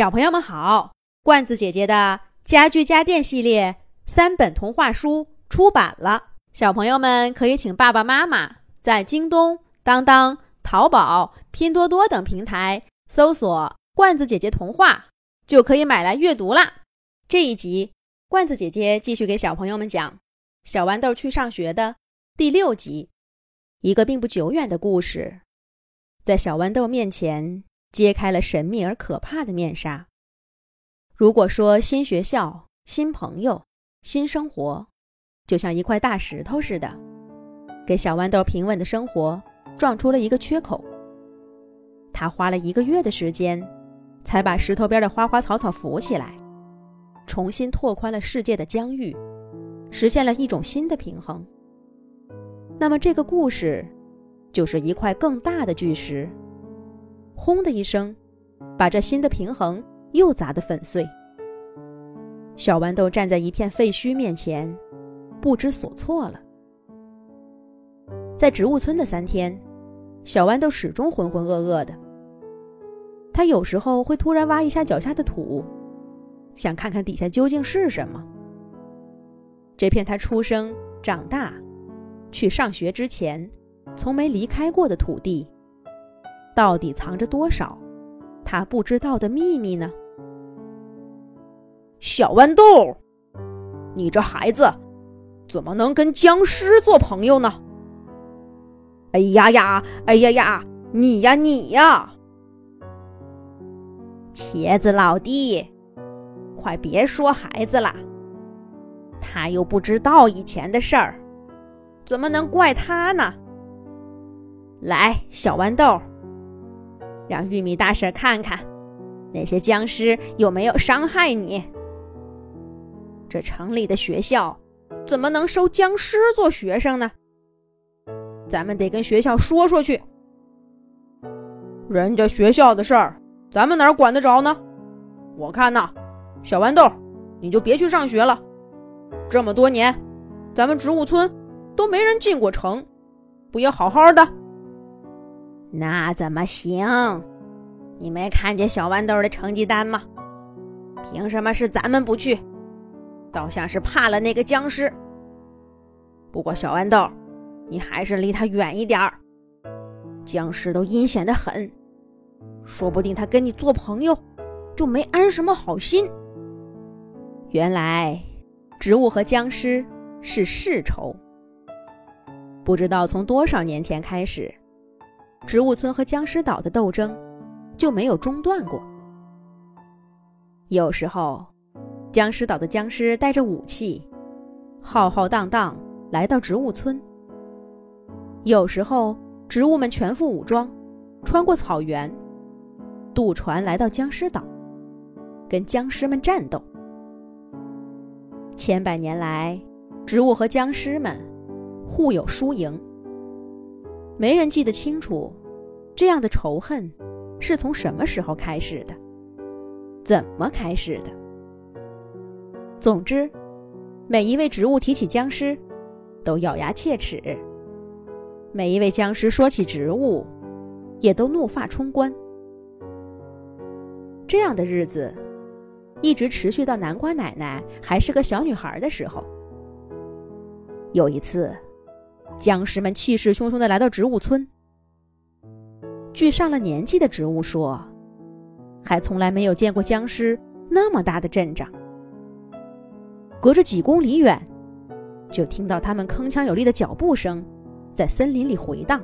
小朋友们好，罐子姐姐的家具家电系列三本童话书出版了，小朋友们可以请爸爸妈妈在京东、当当、淘宝、拼多多等平台搜索“罐子姐姐童话”，就可以买来阅读啦。这一集，罐子姐姐继续给小朋友们讲《小豌豆去上学》的第六集，一个并不久远的故事，在小豌豆面前。揭开了神秘而可怕的面纱。如果说新学校、新朋友、新生活，就像一块大石头似的，给小豌豆平稳的生活撞出了一个缺口。他花了一个月的时间，才把石头边的花花草草扶起来，重新拓宽了世界的疆域，实现了一种新的平衡。那么，这个故事就是一块更大的巨石。轰的一声，把这新的平衡又砸得粉碎。小豌豆站在一片废墟面前，不知所措了。在植物村的三天，小豌豆始终浑浑噩噩的。他有时候会突然挖一下脚下的土，想看看底下究竟是什么。这片他出生、长大、去上学之前从没离开过的土地。到底藏着多少他不知道的秘密呢？小豌豆，你这孩子怎么能跟僵尸做朋友呢？哎呀呀，哎呀呀，你呀你呀！茄子老弟，快别说孩子了，他又不知道以前的事儿，怎么能怪他呢？来，小豌豆。让玉米大婶看看，那些僵尸有没有伤害你？这城里的学校怎么能收僵尸做学生呢？咱们得跟学校说说去。人家学校的事儿，咱们哪管得着呢？我看呐，小豌豆，你就别去上学了。这么多年，咱们植物村都没人进过城，不也好好的？那怎么行？你没看见小豌豆的成绩单吗？凭什么是咱们不去？倒像是怕了那个僵尸。不过小豌豆，你还是离他远一点儿。僵尸都阴险的很，说不定他跟你做朋友，就没安什么好心。原来，植物和僵尸是世仇。不知道从多少年前开始。植物村和僵尸岛的斗争就没有中断过。有时候，僵尸岛的僵尸带着武器，浩浩荡荡来到植物村；有时候，植物们全副武装，穿过草原，渡船来到僵尸岛，跟僵尸们战斗。千百年来，植物和僵尸们互有输赢。没人记得清楚，这样的仇恨是从什么时候开始的，怎么开始的。总之，每一位植物提起僵尸，都咬牙切齿；每一位僵尸说起植物，也都怒发冲冠。这样的日子，一直持续到南瓜奶奶还是个小女孩的时候。有一次。僵尸们气势汹汹地来到植物村。据上了年纪的植物说，还从来没有见过僵尸那么大的阵仗。隔着几公里远，就听到他们铿锵有力的脚步声在森林里回荡。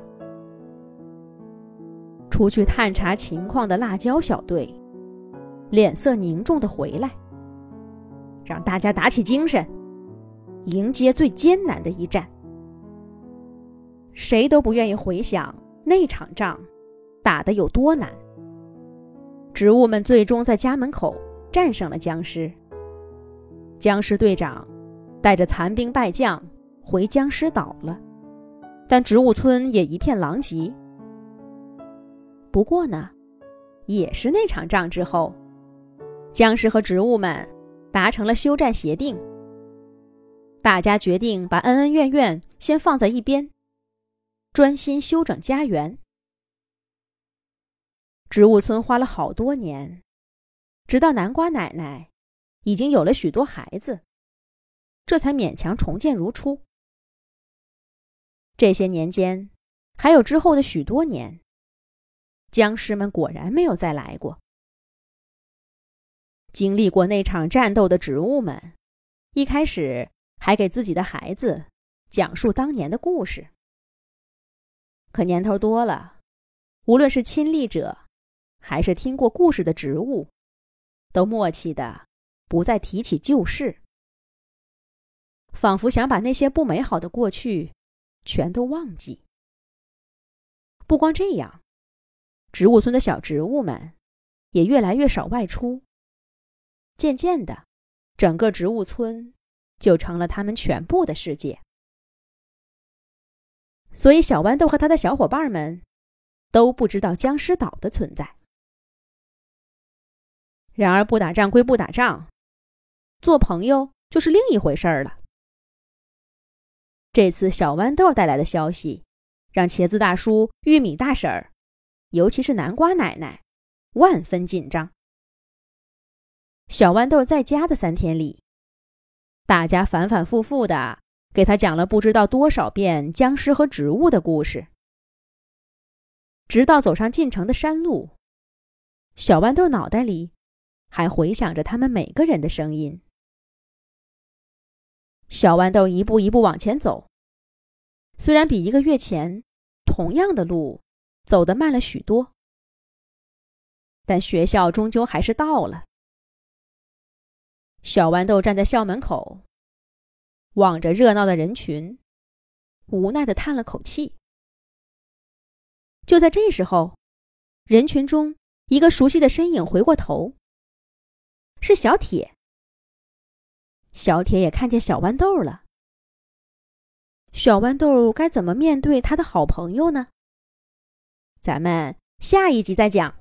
出去探查情况的辣椒小队，脸色凝重地回来，让大家打起精神，迎接最艰难的一战。谁都不愿意回想那场仗打得有多难。植物们最终在家门口战胜了僵尸。僵尸队长带着残兵败将回僵尸岛了，但植物村也一片狼藉。不过呢，也是那场仗之后，僵尸和植物们达成了休战协定。大家决定把恩恩怨怨先放在一边。专心修整家园。植物村花了好多年，直到南瓜奶奶已经有了许多孩子，这才勉强重建如初。这些年间，还有之后的许多年，僵尸们果然没有再来过。经历过那场战斗的植物们，一开始还给自己的孩子讲述当年的故事。可年头多了，无论是亲历者，还是听过故事的植物，都默契的不再提起旧事，仿佛想把那些不美好的过去全都忘记。不光这样，植物村的小植物们也越来越少外出。渐渐的，整个植物村就成了他们全部的世界。所以，小豌豆和他的小伙伴们都不知道僵尸岛的存在。然而，不打仗归不打仗，做朋友就是另一回事儿了。这次小豌豆带来的消息，让茄子大叔、玉米大婶儿，尤其是南瓜奶奶，万分紧张。小豌豆在家的三天里，大家反反复复的给他讲了不知道多少遍僵尸和植物的故事，直到走上进城的山路，小豌豆脑袋里还回响着他们每个人的声音。小豌豆一步一步往前走，虽然比一个月前同样的路走得慢了许多，但学校终究还是到了。小豌豆站在校门口，望着热闹的人群，无奈的叹了口气。就在这时候，人群中一个熟悉的身影回过头，是小铁。小铁也看见小豌豆了。小豌豆该怎么面对他的好朋友呢？咱们下一集再讲。